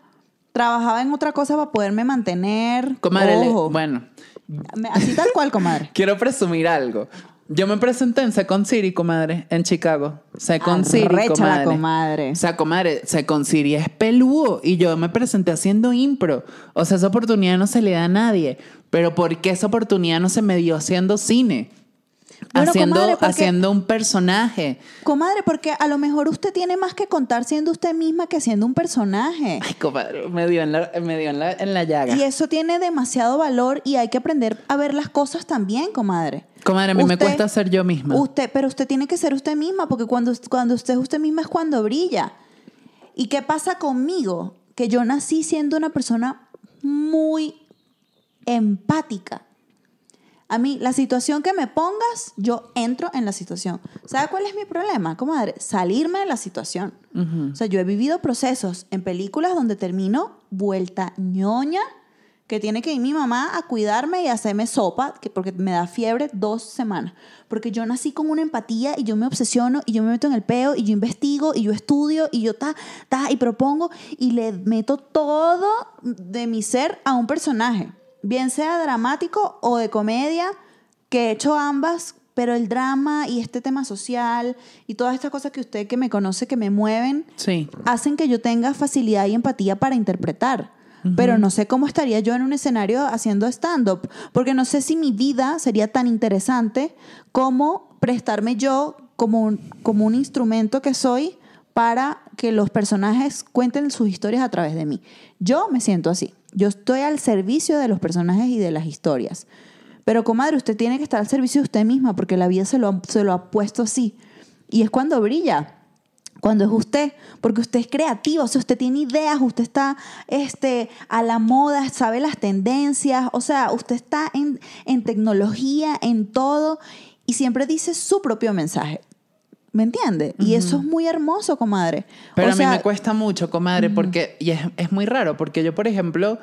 trabajaba en otra cosa para poderme mantener. Comadre, le- Ojo. bueno, Así tal cual, comadre. [LAUGHS] quiero presumir algo. Yo me presenté en Second City, comadre, en Chicago. Second City, Arrecha la comadre. comadre. O sea, comadre, Second City es peludo y yo me presenté haciendo impro. O sea, esa oportunidad no se le da a nadie. Pero ¿por qué esa oportunidad no se me dio haciendo cine? Bueno, haciendo, comadre, porque- haciendo un personaje. Comadre, porque a lo mejor usted tiene más que contar siendo usted misma que siendo un personaje. Ay, comadre, me dio en la, me dio en la, en la llaga. Y eso tiene demasiado valor y hay que aprender a ver las cosas también, comadre. Comadre, a mí me cuesta ser yo misma. Usted, pero usted tiene que ser usted misma, porque cuando, cuando usted es usted misma es cuando brilla. ¿Y qué pasa conmigo? Que yo nací siendo una persona muy empática. A mí, la situación que me pongas, yo entro en la situación. ¿Sabe cuál es mi problema, comadre? Salirme de la situación. O sea, yo he vivido procesos en películas donde termino vuelta ñoña, que tiene que ir mi mamá a cuidarme y hacerme sopa, que porque me da fiebre dos semanas. Porque yo nací con una empatía y yo me obsesiono y yo me meto en el peo y yo investigo y yo estudio y yo ta, ta, y propongo y le meto todo de mi ser a un personaje. Bien sea dramático o de comedia, que he hecho ambas, pero el drama y este tema social y todas estas cosas que usted que me conoce, que me mueven, Sí. hacen que yo tenga facilidad y empatía para interpretar. Pero no sé cómo estaría yo en un escenario haciendo stand-up, porque no sé si mi vida sería tan interesante como prestarme yo como un, como un instrumento que soy para que los personajes cuenten sus historias a través de mí. Yo me siento así. Yo estoy al servicio de los personajes y de las historias. Pero, comadre, usted tiene que estar al servicio de usted misma porque la vida se lo, ha- se lo ha puesto así. Y es cuando brilla cuando es usted, porque usted es creativo, o sea, usted tiene ideas, usted está este, a la moda, sabe las tendencias, o sea, usted está en, en tecnología, en todo, y siempre dice su propio mensaje. ¿Me entiende? Y eso es muy hermoso, comadre. Pero O a sea, mí me cuesta mucho, comadre, porque, y es, es muy raro, porque yo, por ejemplo,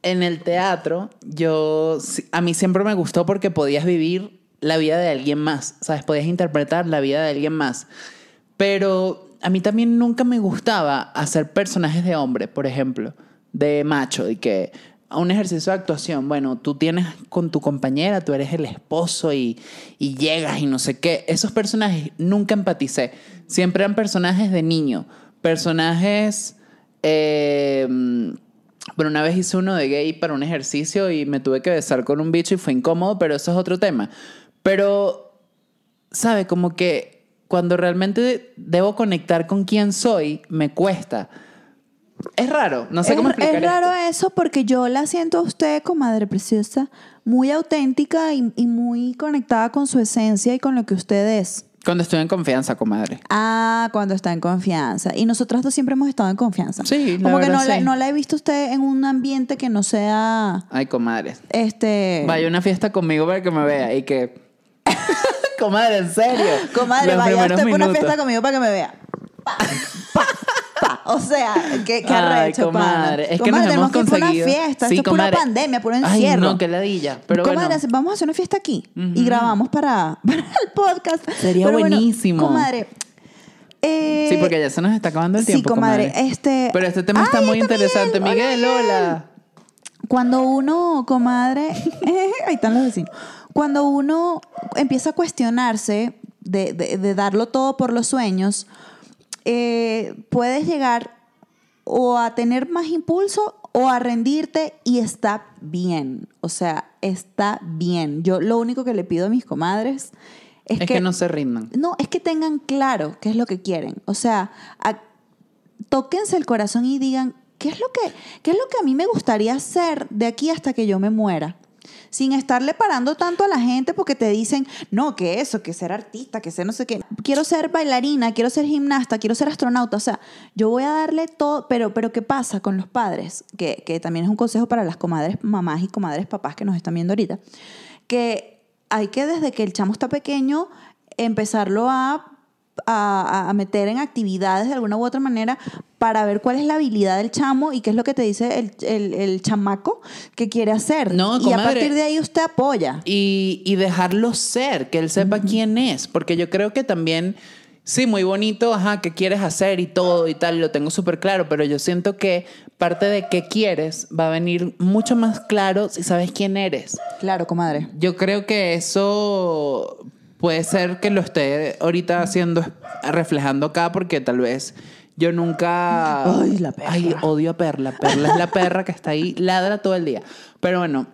en el teatro, yo, a mí siempre me gustó porque podías vivir la vida de alguien más, ¿sabes? Podías interpretar la vida de alguien más. Pero a mí también nunca me gustaba hacer personajes de hombre, por ejemplo, de macho, y que a un ejercicio de actuación, bueno, tú tienes con tu compañera, tú eres el esposo y, llegas y no sé qué. Esos personajes nunca empaticé. Siempre eran personajes de niño, personajes... eh, bueno, una vez hice uno de gay para un ejercicio y me tuve que besar con un bicho y fue incómodo, pero eso es otro tema. Pero, ¿sabe? Como que cuando realmente debo conectar con quién soy, me cuesta. Es raro, no sé es, cómo explicar es raro esto. eso porque yo la siento a usted, comadre preciosa, muy auténtica y, y muy conectada con su esencia y con lo que usted es. Cuando estoy en confianza, comadre. Ah, cuando está en confianza. Y nosotras dos siempre hemos estado en confianza. Sí, la Como que verdad, no, la, sí. no la he visto usted en un ambiente que no sea Ay, comadre. este. Vaya a una fiesta conmigo para que me vea y que. [LAUGHS] comadre, en serio. [LAUGHS] Comadre, vaya usted por una fiesta conmigo para que me vea. Pa, pa, pa. O sea, qué, qué Ay, arrecho, comadre. pana. Es que Comadre, nos hemos tenemos que conseguido. una fiesta. Sí, Esto es pura pandemia, puro Ay, encierro. no, qué ladilla. Pero comadre, bueno. vamos a hacer una fiesta aquí y grabamos para, [LAUGHS] para el podcast. Sería Pero bueno, buenísimo. comadre. eh, Sí, porque ya se nos está acabando el sí, tiempo. comadre, este- Pero este tema está Ay, muy interesante. Miguel. Miguel, Hola, hola. Cuando uno, comadre, [LAUGHS] ahí están los vecinos. Cuando uno empieza a cuestionarse de, de- de darlo todo por los sueños, eh, puedes llegar o a tener más impulso o a rendirte y está bien. O sea, está bien. Yo lo único que le pido a mis comadres es, Es que, no se rindan. no, es que tengan claro qué es lo que quieren. O sea, a- tóquense el corazón y digan, ¿qué es, lo que, ¿qué es lo que a mí me gustaría hacer de aquí hasta que yo me muera? Sin estarle parando tanto a la gente porque te dicen, no, que eso, que ser artista, que ser no sé qué. Quiero ser bailarina, quiero ser gimnasta, quiero ser astronauta. O sea, yo voy a darle todo, pero, pero ¿qué pasa con los padres? Que, que también es un consejo para las comadres mamás y comadres papás que nos están viendo ahorita. Que hay que desde que el chamo está pequeño empezarlo a, a, a meter en actividades de alguna u otra manera para ver cuál es la habilidad del chamo y qué es lo que te dice el, el- el chamaco que quiere hacer. No, y a partir de ahí usted apoya. Y, y dejarlo ser, que él sepa quién es. Porque yo creo que también, sí, muy bonito, ajá, qué quieres hacer y todo y tal, lo tengo súper claro, pero yo siento que parte de qué quieres va a venir mucho más claro si sabes quién eres. Claro, comadre. Yo creo que eso puede ser que lo esté ahorita haciendo, reflejando acá, porque tal vez yo nunca. Ay, la perra. Ay, odio a Perla. Perla es la perra que está ahí, ladra todo el día. Pero bueno.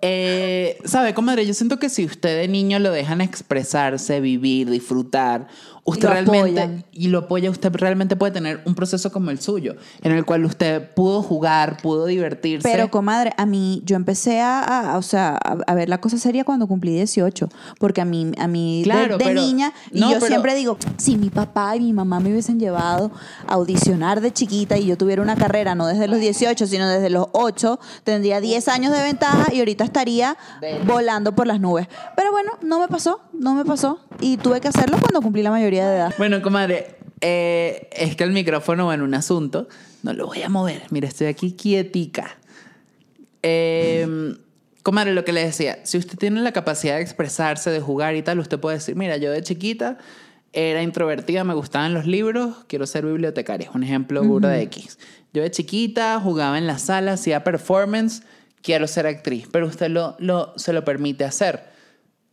Eh, ¿Sabe, comadre? Yo siento que si usted de niño lo dejan expresarse, vivir, disfrutar, usted lo realmente apoyan. y lo apoya, usted realmente puede tener un proceso como el suyo, en el cual usted pudo jugar, pudo divertirse. Pero, comadre, a mí, yo empecé a, a- o sea, a, a ver la cosa seria cuando cumplí 18. Porque a mí, a mí de- Claro, de, pero- niña, y no, yo pero- siempre digo, si mi papá y mi mamá me hubiesen llevado a audicionar de chiquita y yo tuviera una carrera, no desde los 18, sino desde los 8, tendría 10 años de ventaja y ahorita estaría volando por las nubes. Pero bueno, no me pasó, no me pasó. Y tuve que hacerlo cuando cumplí la mayoría de edad. Bueno, comadre, eh, es que el micrófono va en un asunto. No lo voy a mover. Mira, estoy aquí quietica. Eh, comadre, lo que le decía, si usted tiene la capacidad de expresarse, de jugar y tal, usted puede decir, mira, yo de chiquita era introvertida, me gustaban los libros, quiero ser bibliotecaria. Es un ejemplo burda de X. Yo de chiquita jugaba en la sala, hacía performance, quiero ser actriz, pero usted lo, lo, se lo permite hacer.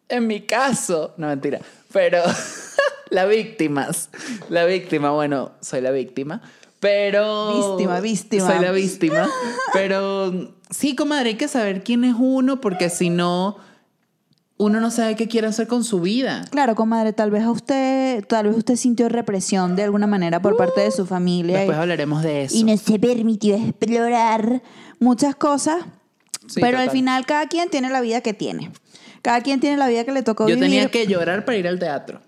En mi caso, no mentira, pero [LAUGHS] la víctimas, la víctima, bueno, soy la víctima, pero... Víctima, víctima. Soy la víctima, [LAUGHS] pero sí, comadre, hay que saber quién es uno porque si no, uno no sabe qué quiere hacer con su vida. Claro, comadre, tal vez a usted, tal vez usted sintió represión de alguna manera por parte de su familia. y- Después hablaremos de eso. y no se permitió explorar muchas cosas. Sí, pero al total. final cada quien tiene la vida que tiene. Cada quien tiene la vida que le tocó Yo vivir. tenía que llorar para ir al teatro.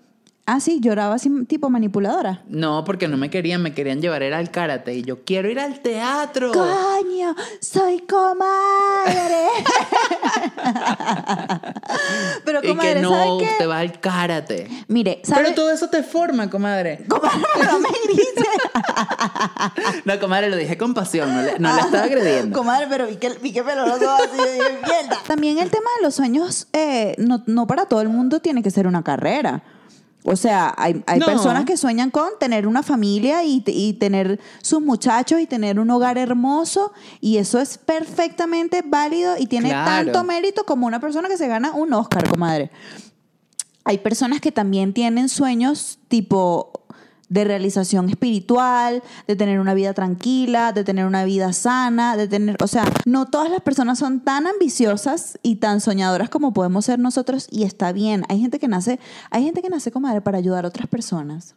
Ah, sí, lloraba así tipo manipuladora. No, porque no me querían, me querían llevar era al karate y yo quiero ir al teatro. ¡Coño! ¡Soy comadre! [LAUGHS] pero y comadre, que no, ¿sabe qué? usted va al karate. Mire, ¿sabe? Pero todo eso te forma, comadre. [LAUGHS] Comadre, no me grites. [LAUGHS] No, comadre, lo dije con pasión, no le, no le estaba agrediendo. Comadre, pero vi que, vi que peloroso así, dije, mierda. También el tema de los sueños, eh, no, no para todo el mundo tiene que ser una carrera. O sea, hay, hay No. personas que sueñan con tener una familia y, y tener sus muchachos y tener un hogar hermoso y eso es perfectamente válido y tiene Claro. tanto mérito como una persona que se gana un Oscar, comadre. Hay personas que también tienen sueños tipo de realización espiritual, de tener una vida tranquila, de tener una vida sana, de tener, o sea, no todas las personas son tan ambiciosas y tan soñadoras como podemos ser nosotros y está bien. Hay gente que nace, hay gente que nace comadre para ayudar a otras personas.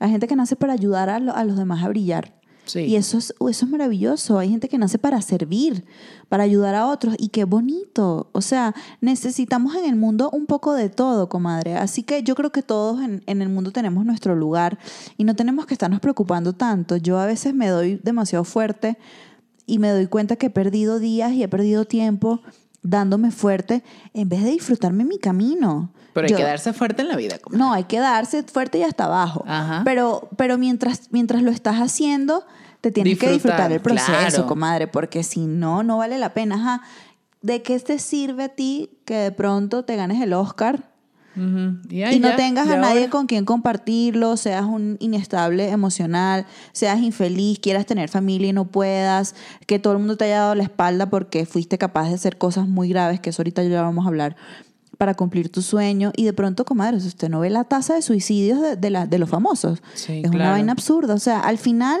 Hay gente que nace para ayudar a, lo- a los demás a brillar. Y eso es, eso es maravilloso. Hay gente que nace para servir, para ayudar a otros. Y qué bonito. O sea, necesitamos en el mundo un poco de todo, comadre. Así que yo creo que todos en, en el mundo tenemos nuestro lugar y no tenemos que estarnos preocupando tanto. Yo a veces me doy demasiado fuerte y me doy cuenta que he perdido días y he perdido tiempo dándome fuerte en vez de disfrutarme mi camino. Pero hay Yo- que darse fuerte en la vida. comadre. no, hay que darse fuerte y hasta abajo. Ajá. Pero, pero mientras, mientras lo estás haciendo, te tienes que Disfrutar, el proceso, claro. comadre, porque si no, no vale la pena. Ajá. ¿De qué te sirve a ti que de pronto te ganes el Oscar. Y, no tengas ya a nadie ahora. con quien compartirlo, seas un inestable emocional, seas infeliz, quieras tener familia y no puedas, que todo el mundo te haya dado la espalda porque fuiste capaz de hacer cosas muy graves, que eso ahorita ya vamos a hablar, para cumplir tu sueño. Y de pronto, comadre, si usted no ve la tasa de suicidios de, de, la- de los famosos, Sí, es una vaina absurda. O sea, al final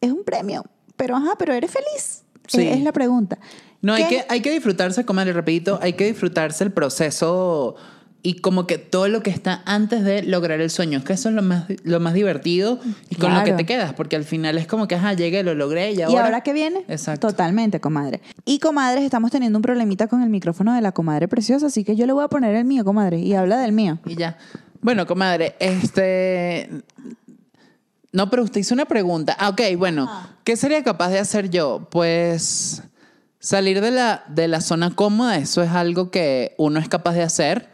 es un premio, pero ajá, pero eres feliz. Sí. Es, es la pregunta. No, hay que, hay que disfrutarse, comadre, rapidito, hay que disfrutarse el proceso y como que todo lo que está antes de lograr el sueño, es que eso es lo más, lo más divertido y con lo que te quedas, porque al final es como que, ajá, llegué, lo logré y ¿Y ahora... ahora qué viene? Exacto. Totalmente, comadre. Y comadres, estamos teniendo un problemita con el micrófono de la comadre preciosa, así que yo le voy a poner el mío, comadre, y habla del mío. Y ya. Bueno, comadre, este... No, pero usted hizo una pregunta. Ah, ok, bueno. ¿Qué sería capaz de hacer yo? Pues salir de la, de la zona cómoda, eso es algo que uno es capaz de hacer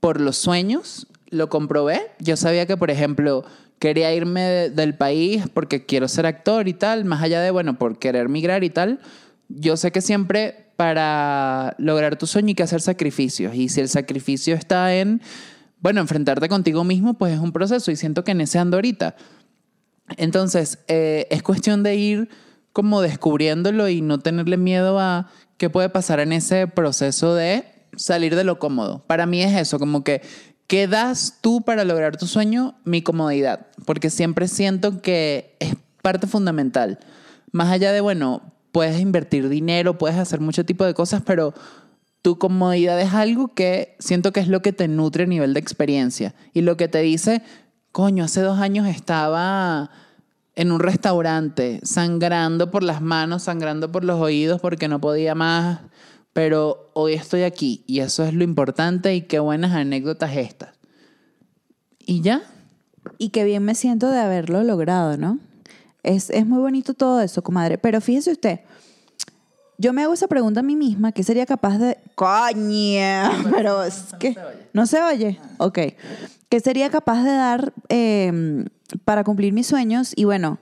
por los sueños. Lo comprobé. Yo sabía que, por ejemplo, quería irme de- del país porque quiero ser actor y tal, más allá de, bueno, por querer migrar y tal. Yo sé que siempre para lograr tu sueño hay que hacer sacrificios. Y si el sacrificio está en, bueno, enfrentarte contigo mismo, pues es un proceso. Y siento que en ese ando ahorita. Entonces, eh, es cuestión de ir como descubriéndolo y no tenerle miedo a qué puede pasar en ese proceso de salir de lo cómodo. Para mí es eso, como que, ¿qué das tú para lograr tu sueño? Mi comodidad, porque siempre siento que es parte fundamental. Más allá de, bueno, puedes invertir dinero, puedes hacer mucho tipo de cosas, pero tu comodidad es algo que siento que es lo que te nutre a nivel de experiencia y lo que te dice, coño, hace dos años estaba en un restaurante sangrando por las manos, sangrando por los oídos porque no podía más, pero hoy estoy aquí y eso es lo importante y qué buenas anécdotas estas. Y ya, Y qué bien me siento de haberlo logrado, ¿no? Es, es muy bonito todo eso, comadre. Pero fíjese usted, yo me hago esa pregunta a mí misma, ¿qué sería capaz de... Coña, pero es que... ¿No se oye? Ok. ¿Qué sería capaz de dar eh, para cumplir mis sueños? Y bueno,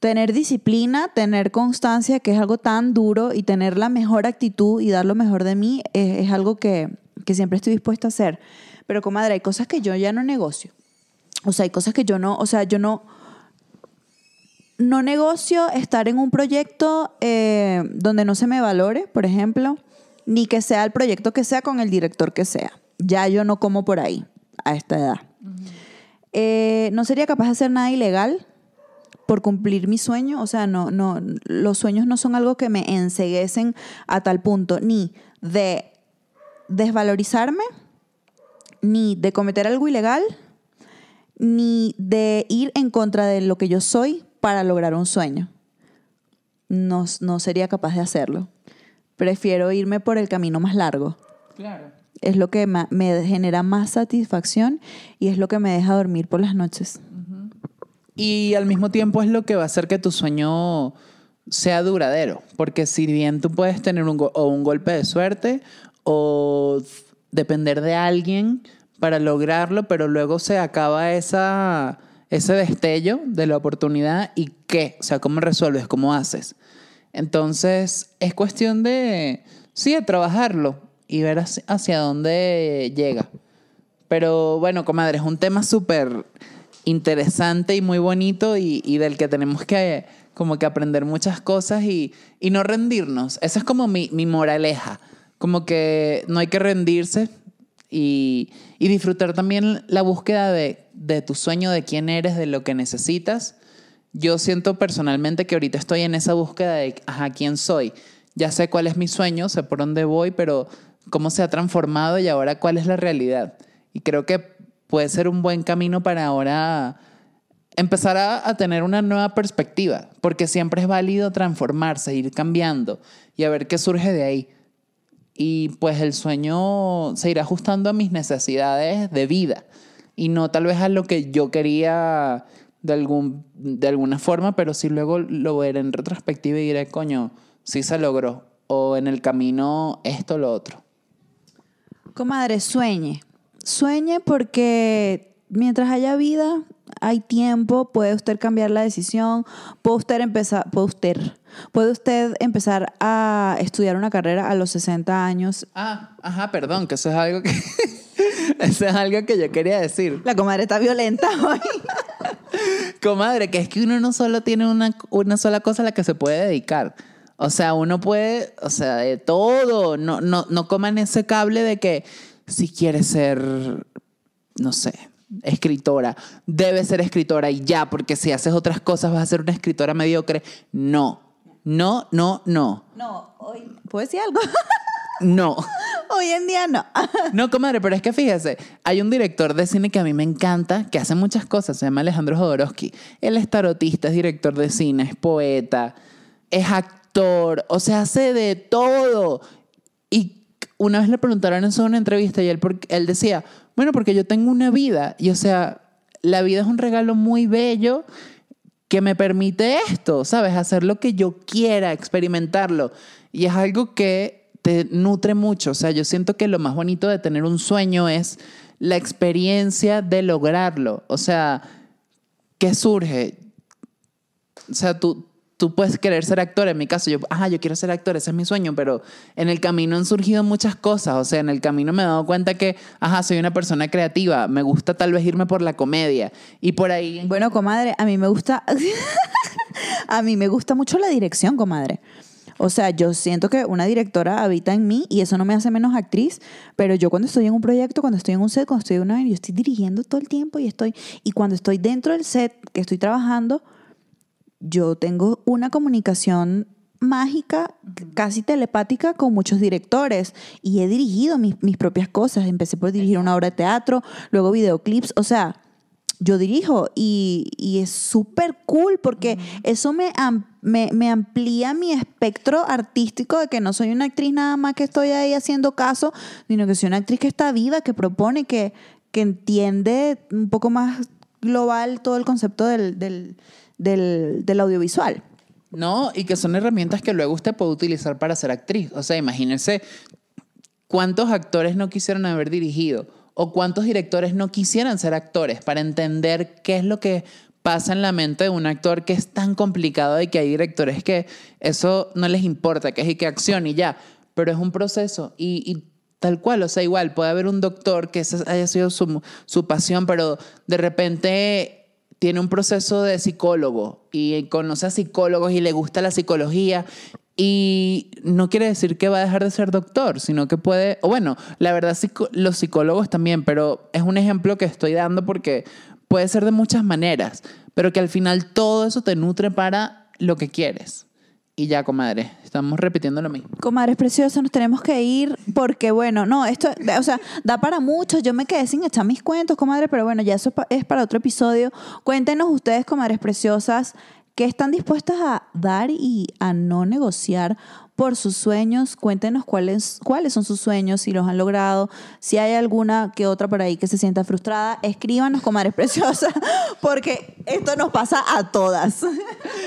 tener disciplina, tener constancia, que es algo tan duro, y tener la mejor actitud y dar lo mejor de mí, es, es algo que, que siempre estoy dispuesta a hacer. Pero, comadre, hay cosas que yo ya no negocio. O sea, hay cosas que yo no, o sea, yo no, no negocio estar en un proyecto eh, donde no se me valore, por ejemplo, ni que sea el proyecto que sea con el director que sea. Ya yo no como por ahí a esta edad. Eh, no sería capaz de hacer nada ilegal por cumplir mi sueño. O sea, no, no, los sueños no son algo que me enseguecen a tal punto, ni de desvalorizarme, ni de cometer algo ilegal, ni de ir en contra de lo que yo soy para lograr un sueño. No, no sería capaz de hacerlo. Prefiero irme por el camino más largo. claro. Es lo que me genera más satisfacción y es lo que me deja dormir por las noches. Y al mismo tiempo es lo que va a hacer que tu sueño sea duradero. Porque si bien tú puedes tener un, o un golpe de suerte o depender de alguien para lograrlo, pero luego se acaba esa, ese destello de la oportunidad y qué, o sea, cómo resuelves, cómo haces. Entonces es cuestión de, sí, de trabajarlo y ver hacia, hacia dónde llega. Pero bueno, comadre, es un tema súper interesante y muy bonito y, y del que tenemos que como que aprender muchas cosas y, y no rendirnos. Esa es como mi, mi moraleja. Como que no hay que rendirse y, y disfrutar también la búsqueda de, de tu sueño, de quién eres, de lo que necesitas. Yo siento personalmente que ahorita estoy en esa búsqueda de, ajá, quién soy. Ya sé cuál es mi sueño, sé por dónde voy, pero cómo se ha transformado y ahora cuál es la realidad. Y creo que puede ser un buen camino para ahora empezar a, tener una nueva perspectiva, porque siempre es válido transformarse, ir cambiando y a ver qué surge de ahí. Y pues el sueño se irá ajustando a mis necesidades de vida y no tal vez a lo que yo quería de, algún, de alguna forma, pero sí luego lo veré en retrospectiva y diré, coño, sí se logró. O en el camino esto, lo otro. Comadre, sueñe. Sueñe porque mientras haya vida, hay tiempo, puede usted cambiar la decisión, puede usted empezar, puede usted, puede usted empezar a estudiar una carrera a los 60 años. Ah, ajá, perdón, que eso es algo que [LAUGHS] eso es algo que yo quería decir. La comadre está violenta hoy. [LAUGHS] Comadre, que es que uno no solo tiene una, una sola cosa a la que se puede dedicar. O sea, uno puede, o sea, de todo. No, no, no coman ese cable de que si quieres ser, no sé, escritora, debes ser escritora y ya, porque si haces otras cosas vas a ser una escritora mediocre. No, no, no, no. No, hoy. ¿Puedo decir algo? [LAUGHS] No. hoy en día no. [LAUGHS] No, comadre, pero es que fíjese, hay un director de cine que a mí me encanta, que hace muchas cosas, se llama Alejandro Jodorowsky. Él es tarotista, es director de cine, es poeta, es actor, o sea, hace de todo. Y una vez le preguntaron eso en una entrevista y él, él decía, bueno, porque yo tengo una vida y o sea, la vida es un regalo muy bello que me permite esto, ¿sabes? Hacer lo que yo quiera, experimentarlo. Y es algo que te nutre mucho. O sea, yo siento que lo más bonito de tener un sueño es la experiencia de lograrlo. O sea, ¿qué surge? O sea, tú, tú puedes querer ser actor. En mi caso, yo, ajá, yo quiero ser actor, ese es mi sueño, pero en el camino han surgido muchas cosas. O sea, en el camino me he dado cuenta que, ajá, soy una persona creativa, me gusta tal vez irme por la comedia. Y por ahí... Bueno, comadre, a mí me gusta. [LAUGHS] a mí me gusta mucho la dirección, comadre. O sea, yo siento que una directora habita en mí y eso no me hace menos actriz, pero yo cuando estoy en un proyecto, cuando estoy en un set, cuando estoy en una, yo estoy dirigiendo todo el tiempo y estoy y cuando estoy dentro del set que estoy trabajando, yo tengo una comunicación mágica, casi telepática con muchos directores y he dirigido mis, mis propias cosas. Empecé por dirigir una obra de teatro, luego videoclips, o sea, yo dirijo y, y es súper cool porque eso me, am- me, me amplía mi espectro artístico de que no soy una actriz nada más que estoy ahí haciendo caso, sino que soy una actriz que está viva, que propone, que, que entiende un poco más global todo el concepto del, del, del, del audiovisual. No, y que son herramientas que luego usted puede utilizar para ser actriz. O sea, imagínense cuántos actores no quisieron haber dirigido o cuántos directores no quisieran ser actores para entender qué es lo que pasa en la mente de un actor que es tan complicado y que hay directores que eso no les importa, que es y que acción y ya, pero es un proceso y, y tal cual, o sea, igual puede haber un doctor que esa haya sido su, su pasión, pero de repente tiene un proceso de psicólogo y conoce a psicólogos y le gusta la psicología y no quiere decir que va a dejar de ser doctor, sino que puede, o bueno, la verdad los psicólogos también, pero es un ejemplo que estoy dando porque puede ser de muchas maneras, pero que al final todo eso te nutre para lo que quieres. Y ya, comadre, estamos repitiendo lo mismo. Comadres preciosas, nos tenemos que ir porque, bueno, no, esto, o sea, da para mucho. Yo me quedé sin echar mis cuentos, comadre, pero bueno, ya eso es para otro episodio. Cuéntenos ustedes, comadres preciosas, qué están dispuestas a dar y a no negociar por sus sueños. Cuéntenos cuáles, cuáles son sus sueños, si los han logrado, si hay alguna que otra por ahí que se sienta frustrada. Escríbanos, comadres [LAUGHS] preciosas, porque esto nos pasa a todas. [LAUGHS]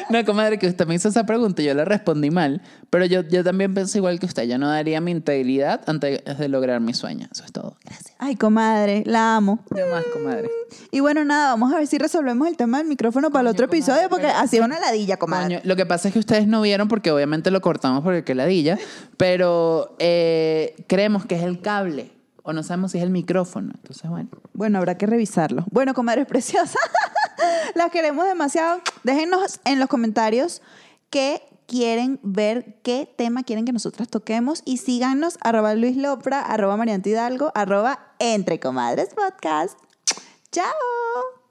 No, comadre, que usted me hizo esa pregunta y yo le respondí mal, pero yo, yo también pienso igual que usted. Yo no daría mi integridad antes de lograr mi sueño. Eso es todo. Gracias. Ay, comadre, la amo. Yo más, comadre. Y bueno, nada, vamos a ver si resolvemos el tema del micrófono para el otro comadre, episodio, porque pero- así es una ladilla, comadre. Coño, lo que pasa es que ustedes no vieron porque obviamente lo cortamos porque qué ladilla, pero eh, creemos que es el cable o no sabemos si es el micrófono. Entonces, bueno. Bueno, habrá que revisarlo. Bueno, comadres preciosas, [LAUGHS] las queremos demasiado. Déjenos en los comentarios qué quieren ver, qué tema quieren que nosotras toquemos y síganos arroba Luis Lopra, arroba Mariante Hidalgo, arroba Entre Comadres Podcast. ¡Chao!